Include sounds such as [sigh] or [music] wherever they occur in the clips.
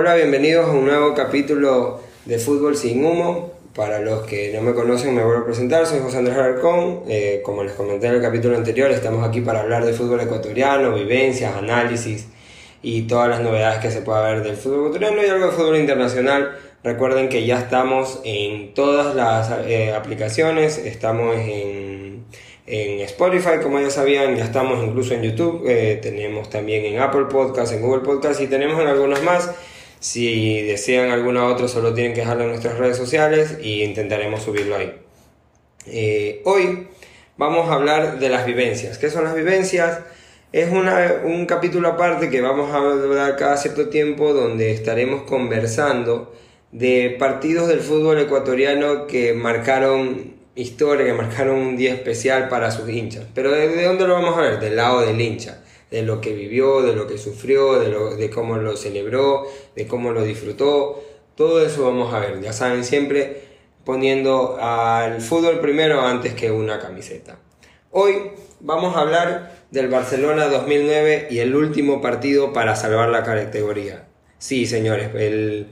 Hola, bienvenidos a un nuevo capítulo de Fútbol sin Humo. Para los que no me conocen, me vuelvo a presentar. Soy José Andrés Alarcón. Eh, como les comenté en el capítulo anterior, estamos aquí para hablar de fútbol ecuatoriano, vivencias, análisis y todas las novedades que se pueda ver del fútbol ecuatoriano y algo de fútbol internacional. Recuerden que ya estamos en todas las eh, aplicaciones, estamos en, en, Spotify, como ya sabían, ya estamos incluso en YouTube, eh, tenemos también en Apple Podcast, en Google Podcast y tenemos en algunos más. Si desean alguna otra, solo tienen que dejarlo en nuestras redes sociales y intentaremos subirlo ahí. Eh, hoy vamos a hablar de las vivencias. ¿Qué son las vivencias? Es una, un capítulo aparte que vamos a hablar cada cierto tiempo donde estaremos conversando de partidos del fútbol ecuatoriano que marcaron historia, que marcaron un día especial para sus hinchas. Pero ¿de, dónde lo vamos a ver? Del lado del hincha, de lo que vivió, de lo que sufrió, de, lo, de cómo lo celebró, de cómo lo disfrutó. Todo eso vamos a ver, ya saben, siempre poniendo al fútbol primero antes que una camiseta. Hoy vamos a hablar del Barcelona 2009 y el último partido para salvar la categoría. Sí, señores, el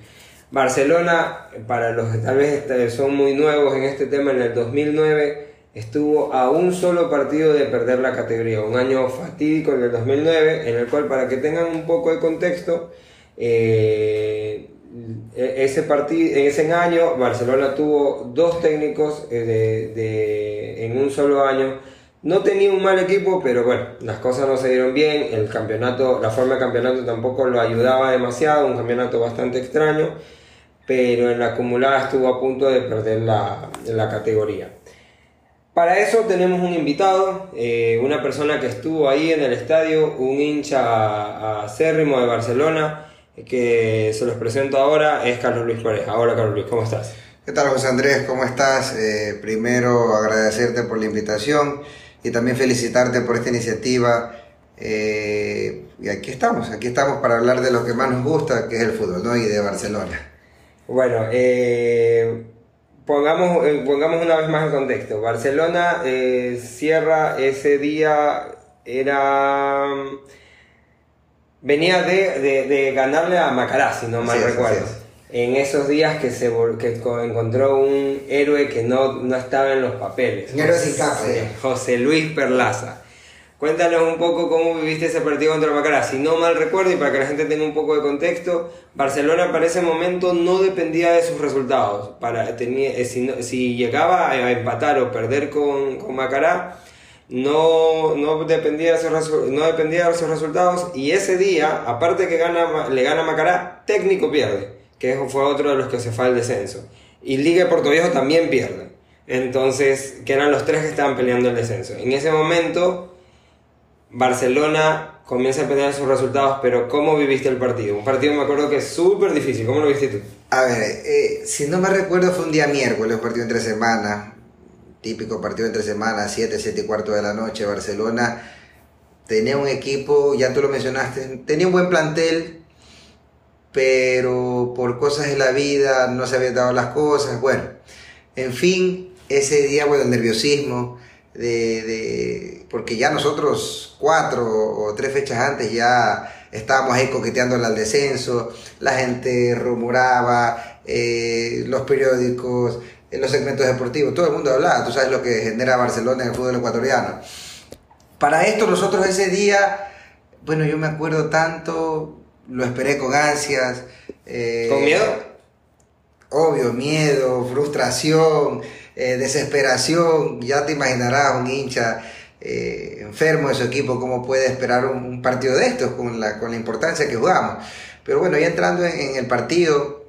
Barcelona, para los que tal vez este, son muy nuevos en este tema, en el 2009 estuvo a un solo partido de perder la categoría, un año fatídico en el 2009, en el cual para que tengan un poco de contexto, eh, e-, ese partido, en ese año Barcelona tuvo dos técnicos eh, de, en un solo año. No tenía un mal equipo, pero bueno, las cosas no se dieron bien. El campeonato, la forma de campeonato tampoco lo ayudaba demasiado, un campeonato bastante extraño pero en la acumulada estuvo a punto de perder la, la categoría. Para eso tenemos un invitado, eh, una persona que estuvo ahí en el estadio, un hincha acérrimo de Barcelona, que se los presento ahora, es Carlos Luis Pareja. Hola Carlos Luis, ¿cómo estás? ¿Qué tal José Andrés? ¿Cómo estás? Eh, primero agradecerte por la invitación y también felicitarte por esta iniciativa. Eh, y aquí estamos, aquí estamos para hablar de lo que más nos gusta, que es el fútbol, ¿no? Y de Barcelona. Bueno, eh, pongamos, eh, pongamos una vez más en contexto. Barcelona eh, cierra ese día, era... Venía de, ganarle a Macará, si no mal recuerdo. En esos días que se que encontró un héroe que no, no estaba en los papeles. Un héroe sin capa. José Luis Perlaza. Cuéntanos un poco cómo viviste ese partido contra Macará. Si no mal recuerdo y para que la gente tenga un poco de contexto, Barcelona para ese momento no dependía de sus resultados. Para, tenía, eh, si, llegaba a empatar o perder con, con Macará, no, no, dependía de sus, no dependía de sus resultados. Y ese día, aparte que gana, le gana Macará, técnico pierde, que fue otro de los que se fue al descenso. Y Liga de Puerto Viejo también pierde. Entonces, que eran los tres que estaban peleando el descenso. En ese momento Barcelona comienza a perder sus resultados, pero ¿cómo viviste el partido? Un partido me acuerdo que es súper difícil, ¿cómo lo viste tú? A ver, eh, si no me recuerdo fue un día miércoles, partido entre semana, típico partido entre semana, 7, 7 y cuarto de la noche, Barcelona tenía un equipo, ya tú lo mencionaste, tenía un buen plantel, pero por cosas de la vida no se habían dado las cosas, bueno, en fin, ese día, bueno, el nerviosismo, de, porque ya nosotros cuatro o tres fechas antes ya estábamos ahí coqueteando al descenso, la gente rumoraba, eh, los periódicos, en los segmentos deportivos, todo el mundo hablaba, tú sabes lo que genera Barcelona en el fútbol ecuatoriano. Para esto nosotros ese día, bueno, yo me acuerdo tanto, lo esperé con ansias. Eh, ¿Con miedo? Obvio, miedo, frustración. Eh, desesperación, ya te imaginarás un hincha eh, enfermo de su equipo, cómo puede esperar un, partido de estos con la, con la, importancia que jugamos. Pero bueno, ya entrando en, el partido,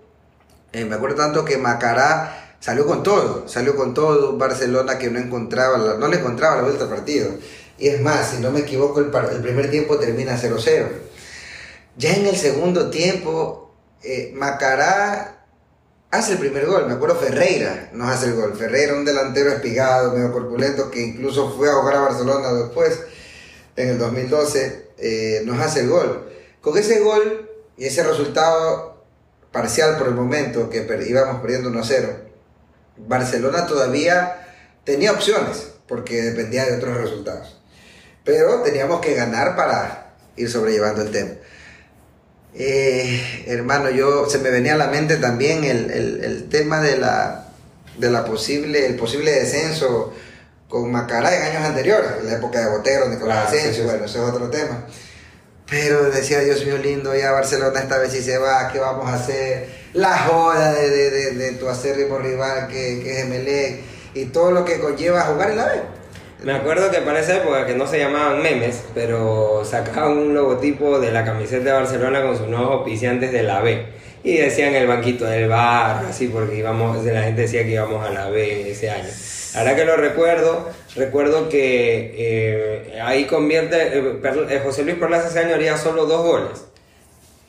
eh, me acuerdo tanto que Macará salió con todo, salió con todo, Barcelona que no encontraba, no le encontraba la vuelta al partido. Y es más, si no me equivoco, el, el primer tiempo termina 0-0. Ya en el segundo tiempo, Macará hace el primer gol. Me acuerdo Ferreira nos hace el gol. Ferreira, un delantero espigado, medio corpulento, que incluso fue a jugar a Barcelona después, en el 2012, eh, nos hace el gol. Con ese gol y ese resultado parcial por el momento, que íbamos perdiendo 1-0, Barcelona todavía tenía opciones, porque dependía de otros resultados. Pero teníamos que ganar para ir sobrellevando el tema. Eh, hermano, yo se me venía a la mente también el, el, el tema de la, de la posible, el posible descenso con Macará en años anteriores, en la época de Botero, Nicolás Claro, sí, Asensio, sí, sí. bueno, ese es otro tema. Pero decía, Dios mío lindo, ya Barcelona esta vez si se va, ¿qué vamos a hacer? La joda de, de, de, de tu acérrimo rival que, que es Emelec y todo lo que conlleva jugar en la B. Me acuerdo que para esa época que no se llamaban memes, pero sacaban un logotipo de la camiseta de Barcelona con sus nuevos auspiciantes de la B. Y decían el banquito del bar, así porque íbamos, la gente decía que íbamos a la B ese año. Ahora que lo recuerdo, recuerdo que eh, ahí convierte, eh, eh, José Luis Perlaza ese año haría solo dos goles.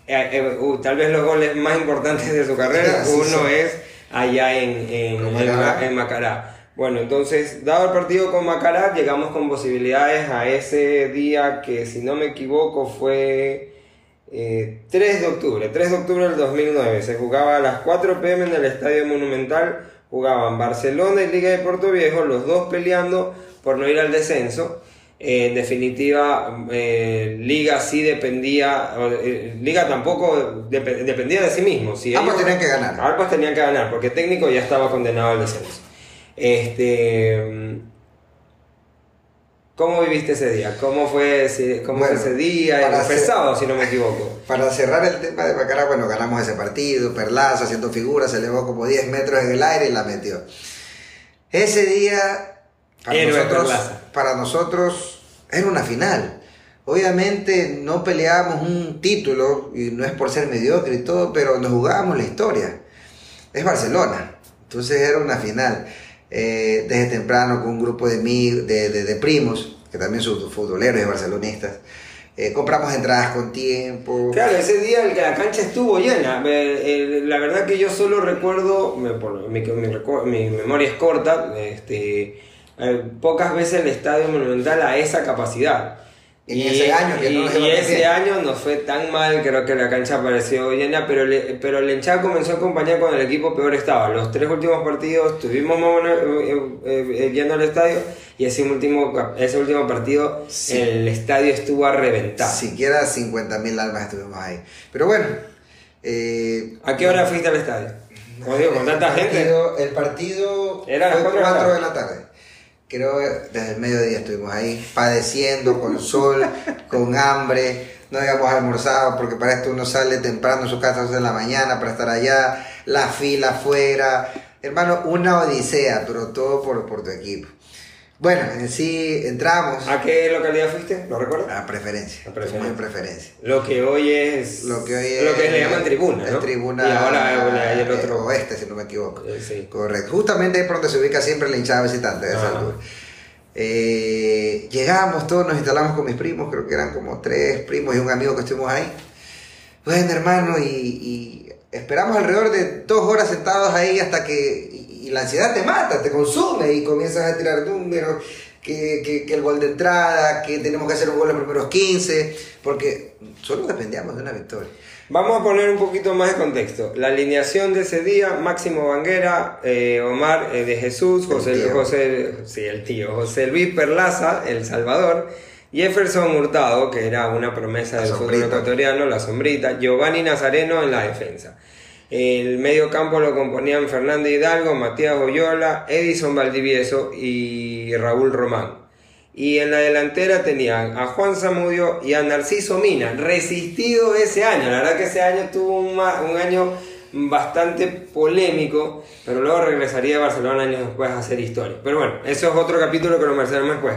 Eh, tal vez los goles más importantes de su carrera, uno es allá en Macará. Bueno, entonces, dado el partido con Macará, llegamos con posibilidades a ese día que, si no me equivoco, fue eh, 3 de octubre, 3 de octubre del 2009. Se jugaba a las 4 pm en el Estadio Monumental. Jugaban Barcelona y Liga de Puerto Viejo, los dos peleando por no ir al descenso. Eh, en definitiva, eh, Liga sí dependía, eh, Liga tampoco dep- dependía de sí mismo. Si Ambos ellos- tenían que ganar. Ambos tenían que ganar, porque técnico ya estaba condenado al descenso. Este, ¿Cómo viviste ese día? ¿Cómo fue ese, cómo fue ese día? para Fue sábado, si no me equivoco. Para cerrar el tema de Macará, bueno, ganamos ese partido, Perlaza haciendo figuras, se elevó como 10 metros en el aire y la metió. Ese día, para, Héroe nosotros, para nosotros, era una final. Obviamente no peleábamos un título, y no es por ser mediocre y todo, pero nos jugábamos la historia. Es Barcelona, entonces era una final. Eh, desde temprano con un grupo de, mi- de, de- primos, que también son futboleros y barcelonistas. Eh, compramos entradas con tiempo. Claro, ese día la cancha estuvo llena. Eh, La verdad que yo solo recuerdo, mi, mi mi memoria es corta, este, eh, pocas veces el Estadio Monumental a esa capacidad. En ese año que no y- nos iba y ese bien. año no fue tan mal, creo que la cancha pareció llena, pero, le- pero el hinchada comenzó a acompañar cuando el equipo peor estaba. Los tres últimos partidos tuvimos más o menos, eh, eh, eh, yendo al estadio y ese último, ese último partido Sí. el estadio estuvo a reventar. Siquiera 50.000 almas estuvimos ahí. Pero bueno. eh, ¿A qué hora fuiste al estadio? Como digo, con tanta el gente. partido- El partido Era a las fue cuatro de la 4 de la tarde. Creo que desde el mediodía estuvimos ahí padeciendo con sol, con hambre. No habíamos almorzado porque para esto uno sale temprano de su casa a las 2 de la mañana para estar allá. La fila afuera. Hermano, una odisea, pero todo por, por tu equipo. Bueno, en sí entramos ¿A qué localidad fuiste? ¿Lo recuerdas? a preferencia. A preferencia. Lo que hoy es. Lo que hoy es. Lo que le llaman tribuna, es ¿no? tribuna. Y ahora hay el otro. oeste, si no me equivoco. Eh, sí. Correcto. Justamente ahí por donde se ubica siempre la hinchada visitante de esa. Eh, llegamos todos, nos instalamos con mis primos, creo que eran como tres primos y un amigo que estuvimos ahí. Bueno, hermano, y, y esperamos alrededor de dos horas sentados ahí hasta que. Y, la ansiedad te mata, te consume y comienzas a tirar números. Que, que, que el gol de entrada, que tenemos que hacer un gol en los primeros 15, porque solo dependíamos de una victoria. Vamos a poner un poquito más de contexto. La alineación de ese día: Máximo Banguera, eh, Omar eh, de Jesús, El José, tío. José, sí, el tío, José Luis Perlaza, El Salvador, Jefferson Hurtado, que era una promesa La del fútbol sombrita. ecuatoriano, la sombrita, Giovanni Nazareno en la defensa. El medio campo lo componían Fernando Hidalgo, Matías Oyola, Edison Valdivieso y Raúl Román. Y en la delantera tenían a Juan Zamudio y a Narciso Mina, resistido ese año. La verdad que ese año tuvo un, año bastante polémico, pero luego regresaría a Barcelona años después a hacer historia. Pero bueno, eso es otro capítulo que lo conversaremos después.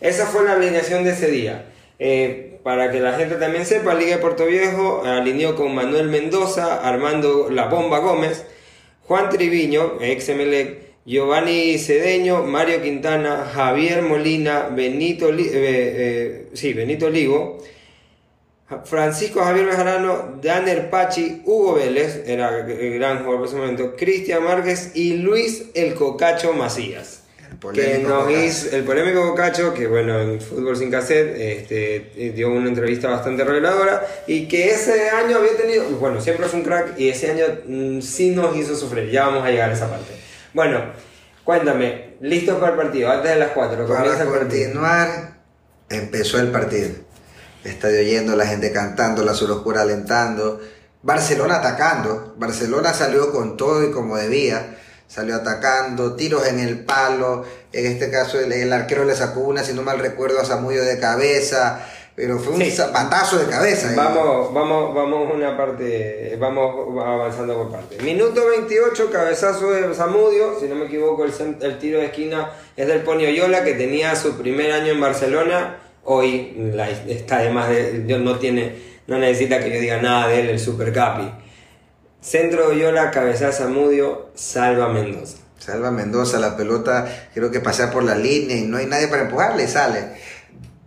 Esa fue la alineación de ese día. Eh, para que la gente también sepa, Liga de Puerto Viejo alineó con Manuel Mendoza, Armando La Bomba Gómez, Juan Triviño, ex Emelec, Giovanni Cedeño, Mario Quintana, Javier Molina, Benito, eh, eh, sí, Benito Ligo, Francisco Javier Bejarano, Daner Pachi, Hugo Vélez, era el gran jugador por ese momento, Cristian Márquez y Luis El Cocacho Macías. Que nos hizo, el polémico Cocacho, que bueno, en Fútbol Sin Cassette este, dio una entrevista bastante reveladora y que ese año había tenido, bueno, siempre fue un crack y ese año mm, sí nos hizo sufrir, ya vamos a llegar a esa parte. Bueno, cuéntame, listos para el partido, antes de las 4, Para comienza el partido. continuar, empezó el partido. estadio yendo, la gente cantando, la azul oscura alentando. Barcelona atacando. Barcelona salió con todo y como debía. Salió atacando, tiros en el palo. En este caso, el, el arquero le sacó una, si no mal recuerdo, a Zamudio de cabeza. Pero fue un Sí. zapatazo de cabeza. ¿eh? Vamos, vamos, vamos una parte, vamos avanzando por parte. Minuto 28, cabezazo de Zamudio, si no me equivoco, el, el tiro de esquina es del Poni Oyola, que tenía su primer año en Barcelona, hoy la- está además de, no tiene, no necesita que yo diga nada de él, el Super Capi. Centro de Oyola, cabezazo Zamudio, salva Mendoza. Salva Mendoza, la pelota creo que pasa por la línea y no hay nadie para empujarle, sale.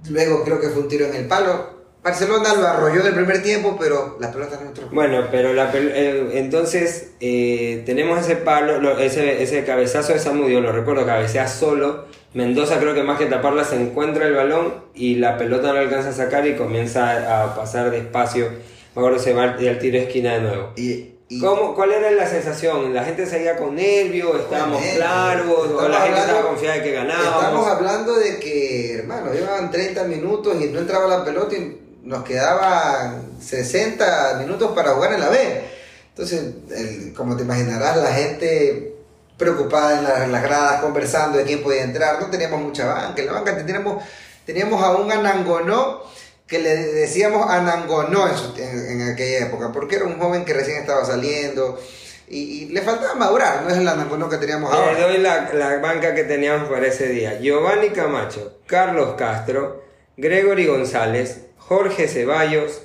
Luego creo que fue un tiro en el palo. Barcelona lo arrolló del primer tiempo, pero la pelota no entró. Bueno, pero la eh, entonces eh, tenemos ese palo, lo- ese, ese cabezazo de Samudio, lo recuerdo, cabecea solo. Mendoza creo que más que taparla se encuentra el balón y la pelota no alcanza a sacar y comienza a pasar despacio. Me acuerdo se va al al tiro de esquina de nuevo. Y, y- ¿Cómo, ¿Cuál era la sensación? ¿La gente seguía con nervios? ¿Estábamos claros? ¿O Estamos la gente hablando- estaba confiada de que ganábamos? Estamos hablando de que, hermano, llevaban 30 minutos y no entraba la pelota y nos quedaban 60 minutos para jugar en la B. Entonces, el- como te imaginarás, la gente preocupada en, la- en las gradas, conversando de quién podía entrar. No teníamos mucha banca. En la banca teníamos, teníamos a un Anangonó que le decíamos Anangonó en, su- en, en aquella época, porque era un joven que recién estaba saliendo y, y le faltaba madurar. No es el Anangonó que teníamos ahora. Le doy la, la banca que teníamos para ese día. Giovanni Camacho, Carlos Castro, Gregory González, Jorge Ceballos,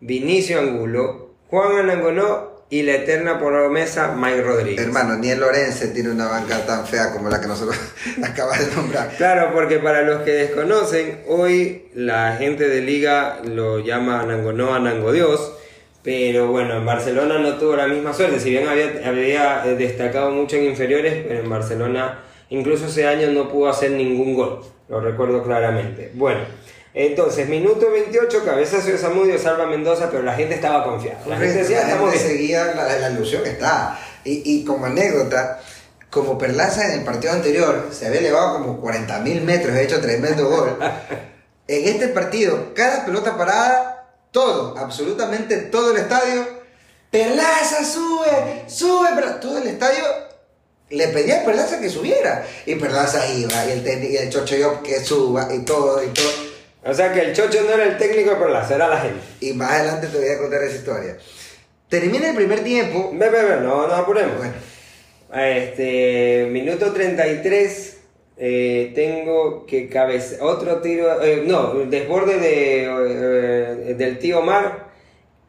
Vinicio Angulo, Juan Anangonó y la eterna promesa Mike Rodríguez. Hermano, ni el Lorense tiene una banca tan fea como la que nosotros [laughs] acabas de nombrar. Claro, porque para los que desconocen, hoy la gente de liga lo llama Anangonó Anango Dios, pero bueno, en Barcelona no tuvo la misma suerte, si bien había, había eh, destacado mucho en inferiores, pero en Barcelona incluso ese año no pudo hacer ningún gol, lo recuerdo claramente. Bueno, entonces, minuto 28, cabezazo de Zamudio, salva Mendoza, pero la gente estaba confiada. La gente decía, estamos seguía, la, la ilusión está. Y, y como anécdota, como Perlaza en el partido anterior se había elevado como 40 mil metros, ha hecho tremendo gol. [laughs] En este partido, cada pelota parada, todo, absolutamente todo el estadio, Perlaza sube, sube, pero todo el estadio le pedía a Perlaza que subiera. Y Perlaza iba, y el, y el Chocho que suba, y todo, y todo. O sea que el chocho no era el técnico de Perlaza, era la gente. Y más adelante te voy a contar esa historia. Termina el primer tiempo. Ve, ve, ve, no, no apuremos. Bueno, Este, minuto 33, eh, tengo que cabeza otro tiro, eh, no, desborde de, eh, del tío Mar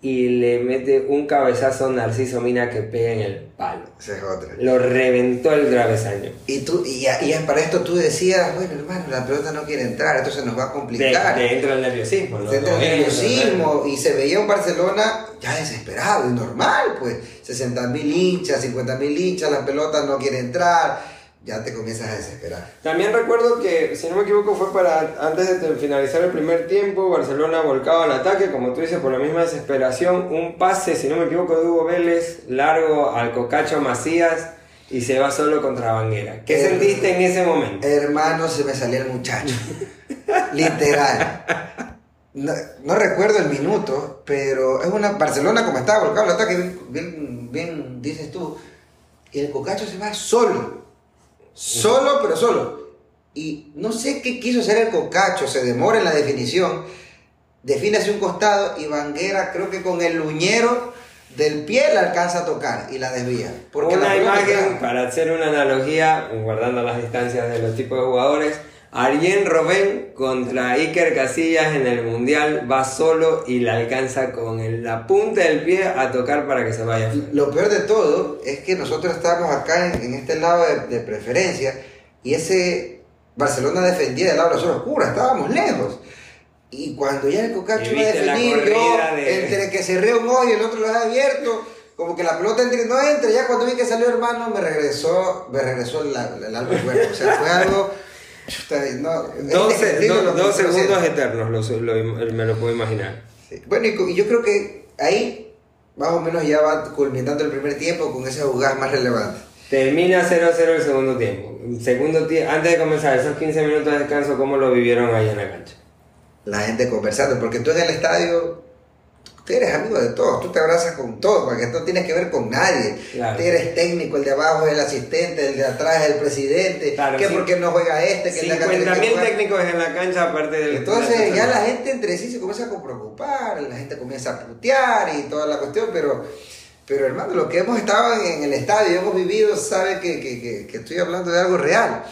y le mete un cabezazo a Narciso Mina que pega en el palo. esa es otra. Lo reventó el travesaño. Y, tú, y, y para esto tú decías, bueno hermano, la pelota no quiere entrar, esto se nos va a complicar. de entra el nerviosismo, ¿no? Se entra el nerviosismo y se veía un Barcelona ya desesperado y normal, pues 60 mil hinchas, 50 mil hinchas, la pelota no quiere entrar, ya te comienzas a desesperar. También recuerdo que, si no me equivoco, fue para antes de finalizar el primer tiempo, Barcelona volcaba al ataque, como tú dices, por la misma desesperación, un pase, si no me equivoco, de Hugo Vélez, largo al Cocacho Macías y se va solo contra Banguera. ¿Qué sentiste en ese momento? Hermano, se me salía el muchacho. Literal. No, no recuerdo el minuto, pero es una Barcelona como estaba volcado el ataque, bien, bien, bien dices tú. Y el Cocacho se va solo. Solo, pero solo. Y no sé qué quiso hacer el Cocacho, se demora en la definición. Define hacia un costado y Banguera, creo que con el uñero del pie la alcanza a tocar y la desvía. Porque una imagen, para hacer una analogía, guardando las distancias de los tipos de jugadores, Arjen Robben contra Iker Casillas en el Mundial va solo y la alcanza con el- la punta del pie a tocar para que se vaya. Lo peor de todo es que nosotros estábamos acá en, en este lado de, de preferencia y ese Barcelona defendía del lado de la zona oscura, estábamos lejos. Y cuando ya el Cocacho iba a definir, yo, de- entre que cerré un ojo y el otro lo había abierto, como que la pelota entre, no entra, ya cuando vi que salió hermano, me regresó, me regresó el, el alma al cuerpo. O sea, fue algo. Chuta, no, es 12, indescriptible do- lo que dos segundos eternos, lo, lo- me lo puedo imaginar. Sí. Bueno, y, yo creo que ahí más o menos ya va culminando el primer tiempo con esas jugadas más relevantes. Termina 0-0 el segundo tiempo. Segundo tie- antes de comenzar esos 15 minutos de descanso, ¿cómo lo vivieron ahí en la cancha? la gente conversando, porque tú en el estadio tú eres amigo de todos, tú te abrazas con todos, porque no tienes que ver con nadie. Claro. Tú eres técnico, el de abajo es el asistente, el de atrás es el presidente, Claro, que sí. por qué no juega este, que el de acá tiene que 50.000 jugar. técnicos en la cancha aparte del... Entonces ya la gente entre sí se comienza a preocupar, la gente comienza a putear y toda la cuestión, pero, pero hermano, lo que hemos estado en el estadio, hemos vivido, sabe que, que, que, que estoy hablando de algo real.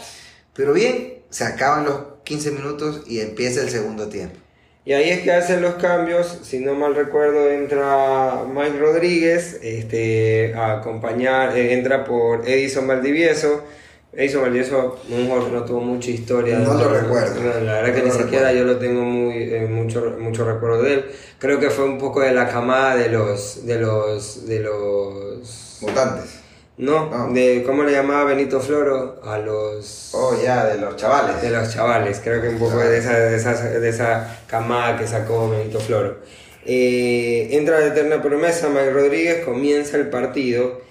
Pero bien, se acaban los 15 minutos y empieza el segundo tiempo. Y ahí es que hacen los cambios, si no mal recuerdo entra Mike Rodríguez este, a acompañar, eh, entra por Edison Valdivieso. Edison Valdivieso un jugador que no tuvo mucha historia. No lo recuerdo. No, la verdad que ni siquiera yo lo tengo muy, eh, mucho, mucho recuerdo de él. Creo que fue un poco de la camada de los... De los, de los Mutantes. No, No. de cómo le llamaba Benito Floro a los... Oh, ya, de los chavales. De los chavales, creo que un poco de esa, de esa, de esa camada que sacó Benito Floro. Eh, entra la eterna promesa, Mike Rodríguez, comienza el partido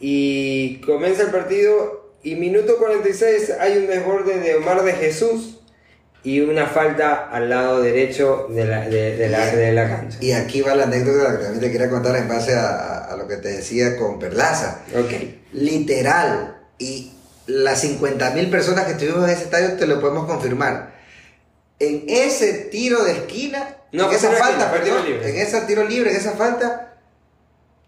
y comienza el partido y minuto 46 hay un desborde de Omar de Jesús y una falta al lado derecho de la, de, de la, de la cancha. Y aquí va la anécdota que también te quería contar en base a, a lo que te decía con Perlaza. Ok. literal. Y las 50.000 personas que estuvimos en ese estadio te lo podemos confirmar. En ese tiro de esquina, No, en esa falta, esquina, perdón, en ese tiro libre, en esa falta,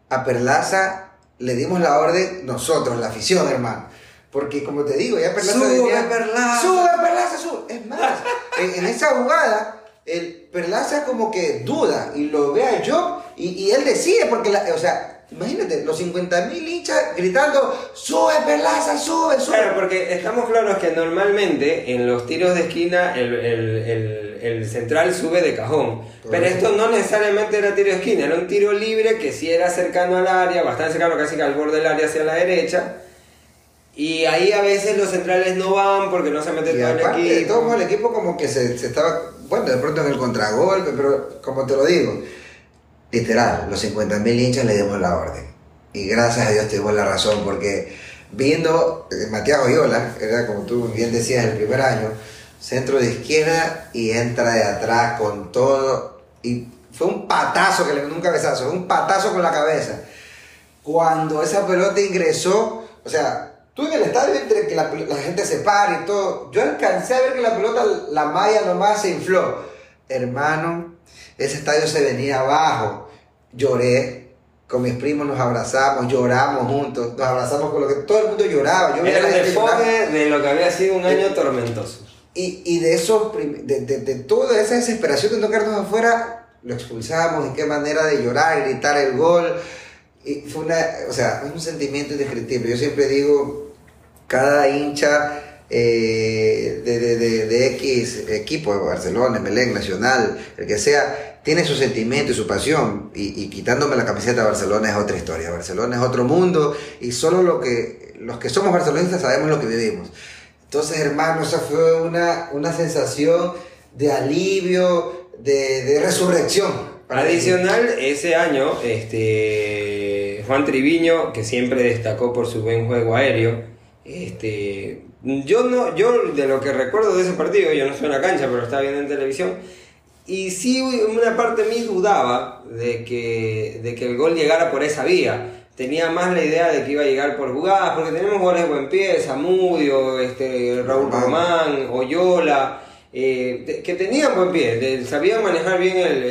a Perlaza le dimos la orden nosotros, la afición, hermano. Porque como te digo, ya Perlaza Sube, venía- Perlaza. Sube, Perlaza, sube. Es más, en, en esa jugada, el Perlaza como que duda y lo ve a Job y, y él decide, porque, la, o sea, imagínate, los 50 mil hinchas gritando, sube, Perlaza, sube, sube. Claro, porque estamos claros que normalmente en los tiros de esquina el, el- el- el central sube de cajón. Pero esto no necesariamente era tiro de esquina, era un tiro libre que sí era cercano al área, bastante cercano casi que al borde del área hacia la derecha. Y ahí a veces los centrales no van porque no se mete todo el aparte de equipo. todo, el equipo como que se, se estaba, bueno, de pronto en el contragolpe, pero como te lo digo, literal, los 50 mil hinchas le dimos la orden. Y gracias a Dios tuvimos la razón, porque viendo eh, Matías Oyola, era como tú bien decías el primer año, centro de izquierda y entra de atrás con todo. Y fue un patazo que le dio un cabezazo, fue un patazo con la cabeza. Cuando esa pelota ingresó, o sea, tú en el estadio entre que la, la gente se para y todo, yo alcancé a ver que la pelota, la malla nomás se infló. Hermano, ese estadio se venía abajo. Lloré, con mis primos nos abrazamos, lloramos juntos, nos abrazamos con lo que todo el mundo lloraba. Yo Era el desfogue de lo que había sido un año tormentoso. Y, y de eso, prim- de, de, de toda esa desesperación de no quedarnos afuera, lo expulsamos, y qué manera de llorar, gritar el gol. Y fue una, o sea, un sentimiento indescriptible. Yo siempre digo, cada hincha eh, de, de, de, de X equipo, Barcelona, Melén, Nacional, el que sea, tiene su sentimiento y su pasión. Y, y quitándome la camiseta Barcelona es otra historia. Barcelona es otro mundo y solo lo que, los que somos barcelonistas sabemos lo que vivimos. Entonces, hermano, esa fue una, una sensación de alivio, de resurrección. Adicional, ese año, este, Juan Triviño, que siempre destacó por su buen juego aéreo, este, yo no, yo de lo que recuerdo de ese partido, yo no estoy en la cancha, pero estaba viendo en televisión, y sí una parte de mí dudaba de que, de que el gol llegara por esa vía. Tenía más la idea de que iba a llegar por jugadas, porque tenemos goles de buen pie, Zamudio, este, Raúl Román. Oyola, eh, que tenían buen pie, de- sabían manejar bien el-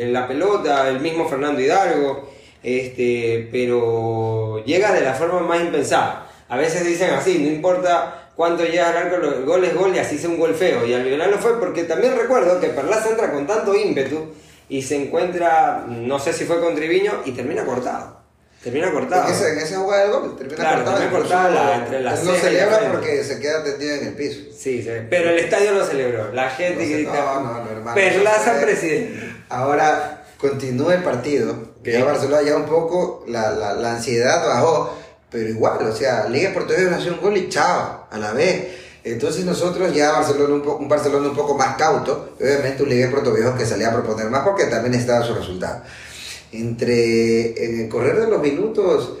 el- la pelota, el mismo Fernando Hidalgo, este, pero llega de la forma más impensada. A veces dicen así, no importa cuánto llega al arco, el gol es gol y así sea un gol feo. Y al final lo fue porque también recuerdo que Perlaza entra con tanto ímpetu y se encuentra, no sé si fue con Triviño, y termina cortado. Termina cortado. En esa, en esa jugada del gol termina Claro, cortada, termina cortada la- entre la él no celebra porque se queda tendido en el piso. Sí, sí, pero el estadio lo celebró. La gente No sé, grita. no, no, no, hermano, Perlaza presidente. Ahora continúa el partido. Ok. Ya Barcelona ya un poco la, la, ansiedad bajó, pero igual, o sea, Liga Portuguesa nació un gol y chao, a la vez. Entonces nosotros ya Barcelona un, Barcelona un poco más cauto, obviamente un Liga Portuguesa que salía a proponer más porque también estaba su resultado. Entre en el correr de los minutos,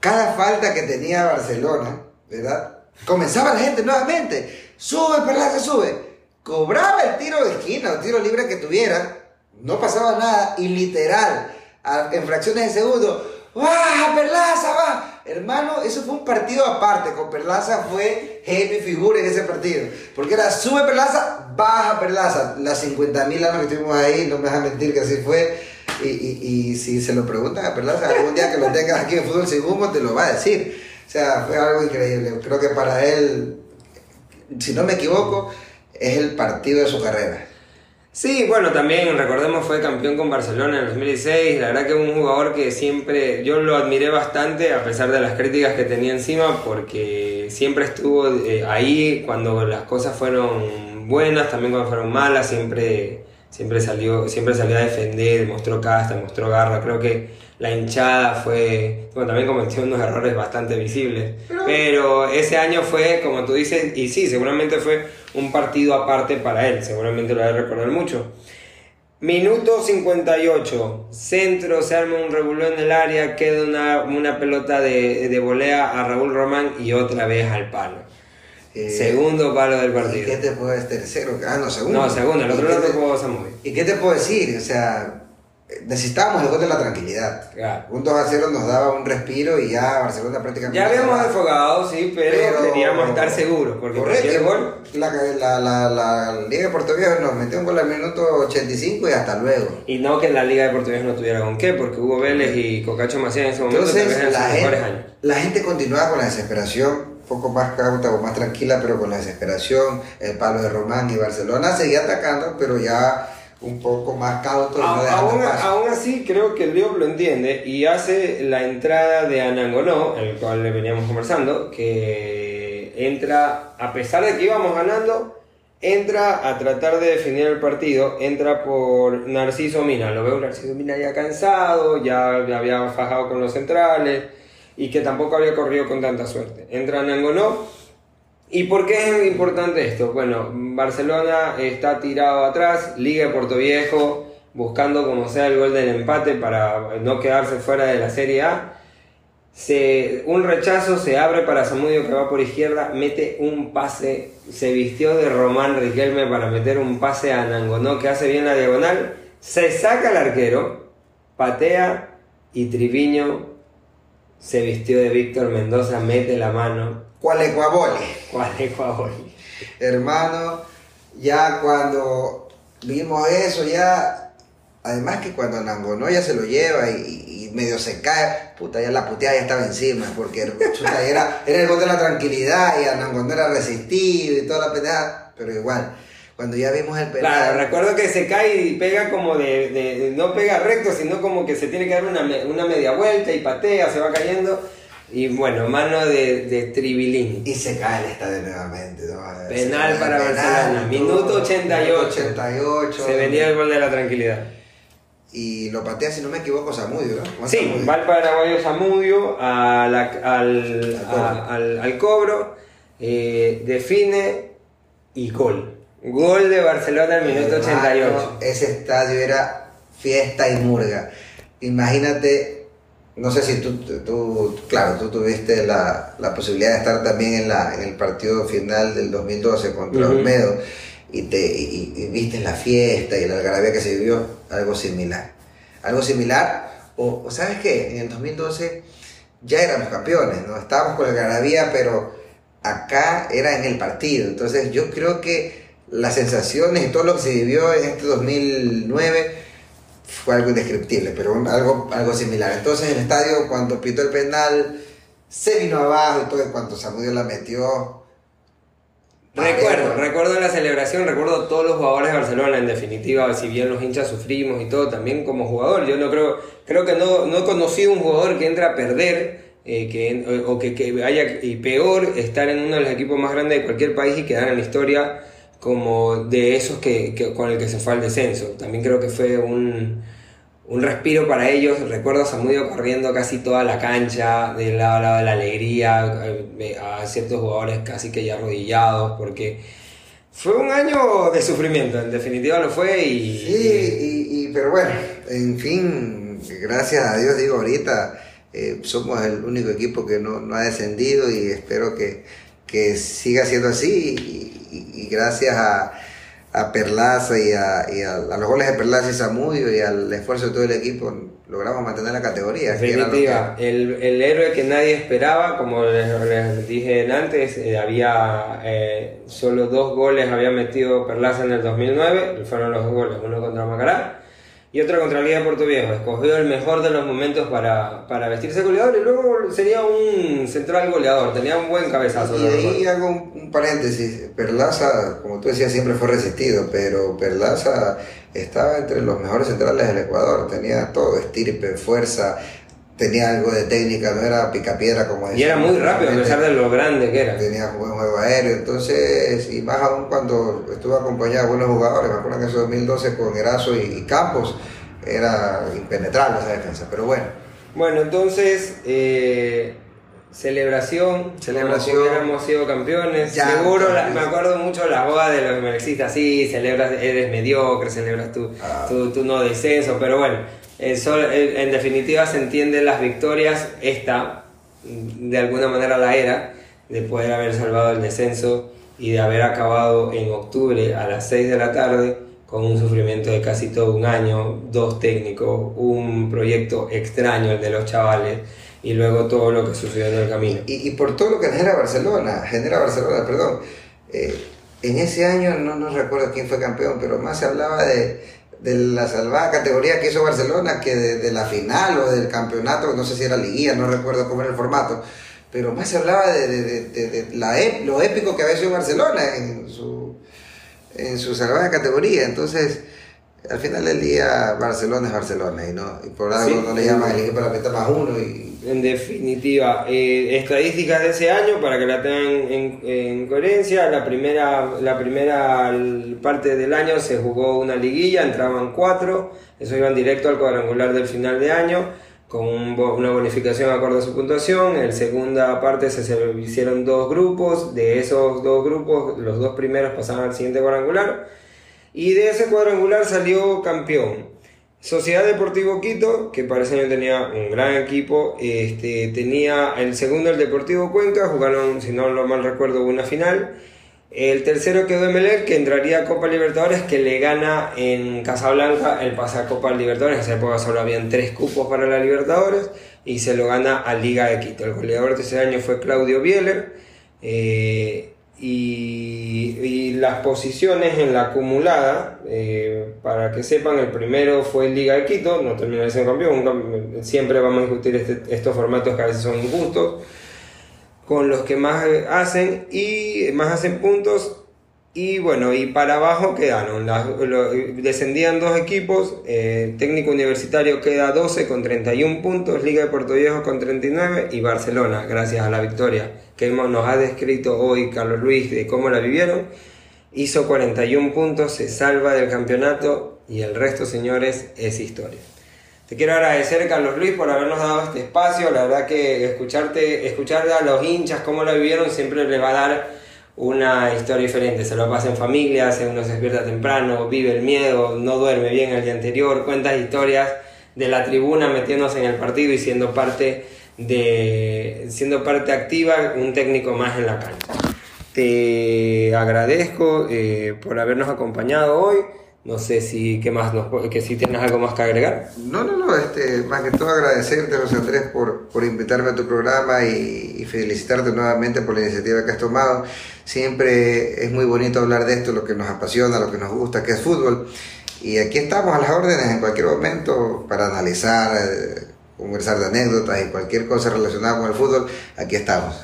cada falta que tenía Barcelona, ¿verdad? Comenzaba la gente nuevamente, sube, Perlaza, sube. cobraba el tiro de esquina o tiro libre que tuviera, no pasaba nada y literal, en fracciones de segundo, ¡Baja Perlaza, va! Hermano, eso fue un partido aparte. Con Perlaza fue genio y figura en ese partido. Porque era sube Perlaza, baja Perlaza. Las 50 mil años que estuvimos ahí, no me dejan mentir que así fue. Y, y, y, si se lo preguntan a Perlaza, algún día que lo tengas aquí en Fútbol Humo, te lo va a decir. O sea, fue algo increíble. Creo que para él, si no me equivoco, es el partido de su carrera. Sí, bueno, también recordemos fue campeón con Barcelona en el 2016, la verdad que un jugador que siempre, yo lo admiré bastante a pesar de las críticas que tenía encima, porque siempre estuvo eh, ahí cuando las cosas fueron buenas, también cuando fueron malas, siempre, siempre, salió, siempre salió a defender, mostró casta, mostró garra, creo que la hinchada fue, bueno, también cometió unos errores bastante visibles, pero ese año fue, como tú dices, y sí, seguramente fue un partido aparte para él, seguramente lo va a recordar mucho. Minuto 58, centro, se arma un revuelo en el área, queda una, una pelota de, de, volea a Raúl Román y otra vez al palo. Eh, segundo palo del partido. ¿Y qué te puedo decir? Tercero, ah, no, segundo. No, segundo, el otro no tocó Samuel. ¿Y qué te puedo decir? O sea, necesitábamos el gol de la tranquilidad. Un 2 a 0 nos daba un respiro y ya Barcelona prácticamente. Ya habíamos desfogado, sí, pero, queríamos estar seguros. Porque correcto, gol. La, la, la, la, Liga de Portugués nos metió un gol al minuto 85 y hasta luego. Y no que la Liga de Portugués no tuviera con qué, porque Hugo Vélez y Cocacho Macías en ese momento Entonces, la, gente, años. la gente continuaba con la desesperación. Un poco más cauta o más tranquila, pero con la desesperación, el palo de Román y Barcelona seguía atacando, pero ya un poco más cauto. aún, aún, así, creo que el Dios lo entiende y hace la entrada de Anangonó, el cual le veníamos conversando, que entra, a pesar de que íbamos ganando, entra a tratar de definir el partido, entra por Narciso Mina. Lo veo Narciso Mina ya cansado, ya había fajado con los centrales y que tampoco había corrido con tanta suerte. Entra Anangonó ¿Y por qué es importante esto? Bueno, Barcelona está tirado atrás, Liga de Puerto Viejo, buscando como sea el gol del empate para no quedarse fuera de la Serie A. Se, un rechazo se abre para Samudio que va por izquierda, mete un pase, se vistió de Román Riquelme para meter un pase a Nangonó que hace bien la diagonal, se saca el arquero, patea y Triviño se vistió de Víctor Mendoza, mete la mano ¿Cuál Ecuaboli? Hermano, ya cuando vimos eso, ya, además que cuando Nangonó ya se lo lleva y, medio se cae, puta, ya la puteada ya estaba encima, porque era, era el gol de la tranquilidad y a Nangonó era resistido y toda la pendeja, pero igual. Cuando ya vimos el penal. Claro, recuerdo que se cae y pega como de, no pega recto, sino como que se tiene que dar una, una media vuelta y patea, se va cayendo. Y bueno, mano de, de Tribilín. Y se cae el estadio nuevamente. Penal para Barcelona. Minuto 88. 88. Se venía el gol de la tranquilidad. Y lo patea, si no me equivoco, Samudio, ¿no? Sí, va el paraguayo Samudio al, al, al, cobro, eh, define y gol. Gol de Barcelona al minuto 88. Ese estadio era fiesta y murga. Imagínate no sé si tú, tú claro, tú tuviste la, la, posibilidad de estar también en, la, en el partido final del 2012 contra Olmedo y, te, y, viste la fiesta y la algarabía que se vivió, algo similar. Algo similar, o, o, ¿sabes qué? En el 2012 ya éramos campeones, ¿no? Estábamos con la algarabía, pero acá era en el partido. Entonces yo creo que las sensaciones y todo lo que se vivió en este 2009 fue algo indescriptible, pero algo, algo similar. Entonces en el estadio, cuando pitó el penal, se vino abajo y todo, en cuanto Samudio la metió. Recuerdo, recuerdo la celebración, recuerdo todos los jugadores de Barcelona, en definitiva, si bien los hinchas sufrimos y todo, también como jugador. Yo no creo, creo que no, no he conocido un jugador que entra a perder. Eh, que, o que, que haya, y peor, estar en uno de los equipos más grandes de cualquier país y quedar en la historia como de esos que, con el que se fue al descenso. También creo que fue un, un respiro para ellos. Recuerdo a Samudio corriendo casi toda la cancha, del lado, lado de la alegría, eh, a ciertos jugadores casi que ya arrodillados, porque fue un año de sufrimiento, en definitiva lo fue. Y, sí, y, pero bueno, en fin, gracias a Dios, digo, ahorita eh, somos el único equipo que no, no ha descendido y espero que, que siga siendo así y gracias a, Perlaza y, a, y los goles de Perlaza y Zamudio y al esfuerzo de todo el equipo logramos mantener la categoría. Definitiva, el, héroe que nadie esperaba, como les, dije antes, eh, había eh, solo dos goles había metido Perlaza en el 2009, fueron los goles, uno contra Macará y otro contra Liga de Puerto Viejo. Escogió el mejor de los momentos para, para vestirse goleador y luego sería un central goleador, tenía un buen cabezazo. Y ahí hago un, paréntesis, Perlaza, como tú decías, siempre fue resistido, pero Perlaza estaba entre los mejores centrales del Ecuador, tenía todo, estirpe, fuerza, tenía algo de técnica, no era picapiedra como decía. Y era muy rápido a pesar de lo grande que era. Tenía buen juego aéreo, entonces, y más aún cuando estuvo acompañado de buenos jugadores, me acuerdo que en ese 2012 con Erazo y, Campos era impenetrable esa defensa, pero bueno. Bueno, entonces, eh, celebración, celebración, como hubiéramos sido campeones. Seguro, me acuerdo mucho la boda de los melexistas, sí, celebras, eres mediocre, celebras tu, ah. tu, tu no descenso, pero bueno en definitiva se entienden las victorias, esta, de alguna manera la era, de poder haber salvado el descenso y de haber acabado en octubre a las 6 de la tarde con un sufrimiento de casi todo un año, dos técnicos, un proyecto extraño el de los chavales y luego todo lo que sucedió en el camino. Y, por todo lo que genera Barcelona, genera Barcelona, perdón, eh, en ese año no, no recuerdo quién fue campeón, pero más se hablaba de de la salvada categoría que hizo Barcelona que de, la final o del campeonato, no sé si era liguilla, no recuerdo cómo era el formato, pero más se hablaba de, la, lo épico que había sido Barcelona en su, en su salvada categoría. Entonces, al final del día, Barcelona es Barcelona y, no, y por algo no le llaman el equipo la meta más uno y en definitiva, eh, estadísticas de ese año para que la tengan en, coherencia. La primera, la primera parte del año se jugó una liguilla, entraban cuatro, eso iban directo al cuadrangular del final de año con una bonificación acorde a su puntuación. En la segunda parte se, se hicieron dos grupos, de esos dos grupos los dos primeros pasaban al siguiente cuadrangular y de ese cuadrangular salió campeón. Sociedad Deportivo Quito, que para ese año tenía un gran equipo, este, tenía el segundo el Deportivo Cuenca, jugaron, si no lo mal recuerdo, una final. El tercero quedó Emelec, que entraría a Copa Libertadores, que le gana en Casablanca el pase a Copa Libertadores. En esa época solo habían tres cupos para la Libertadores y se lo gana a Liga de Quito. El goleador de ese año fue Claudio Bieler. Eh, y, las posiciones en la acumulada, eh, para que sepan, el primero fue Liga de Quito, no terminó ser campeón, siempre vamos a discutir este, estos formatos que a veces son injustos, con los que más hacen y más hacen puntos y bueno, y para abajo quedaron, descendían dos equipos, eh, Técnico Universitario queda 12 con 31 puntos, Liga de Puerto Viejo con 39 y Barcelona, gracias a la victoria que nos ha descrito hoy Carlos Luis de cómo la vivieron, hizo 41 puntos, se salva del campeonato y el resto, señores, es historia. Te quiero agradecer, Carlos Luis, por habernos dado este espacio. La verdad que escucharte, escuchar a los hinchas cómo la vivieron siempre le va a dar una historia diferente, se lo pasa en familia, se uno se despierta temprano, vive el miedo, no duerme bien el día anterior, cuenta historias de la tribuna metiéndose en el partido y siendo parte de siendo parte activa, un técnico más en la cancha. Te agradezco eh, por habernos acompañado hoy. No sé si qué más que si tienes algo más que agregar. No, no, no, este, más que todo agradecerte, José Andrés, por, por invitarme a tu programa y, y, felicitarte nuevamente por la iniciativa que has tomado. Siempre es muy bonito hablar de esto, lo que nos apasiona, lo que nos gusta, que es fútbol. Y aquí estamos a las órdenes en cualquier momento para analizar, eh, conversar de anécdotas y cualquier cosa relacionada con el fútbol. Aquí estamos.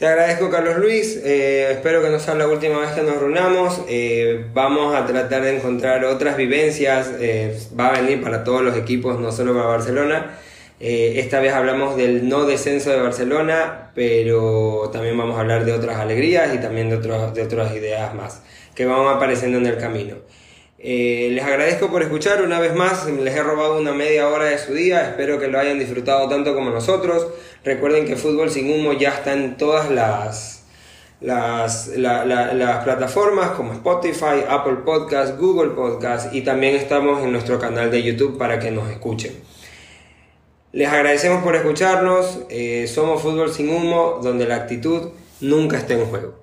Te agradezco, Carlos Luis. Eh, espero que no sea la última vez que nos reunamos. Eh, vamos a tratar de encontrar otras vivencias. Eh, va a venir para todos los equipos, no solo para Barcelona. esta vez hablamos del no descenso de Barcelona, pero también vamos a hablar de otras alegrías y también de, de otras ideas más que van apareciendo en el camino. Les agradezco por escuchar una vez más, les he robado una media hora de su día, espero que lo hayan disfrutado tanto como nosotros. Recuerden que Fútbol sin Humo ya está en todas las, las, las plataformas como Spotify, Apple Podcast, Google Podcast y también estamos en nuestro canal de YouTube para que nos escuchen. Les agradecemos por escucharnos, eh, somos Fútbol sin Humo, donde la actitud nunca está en juego.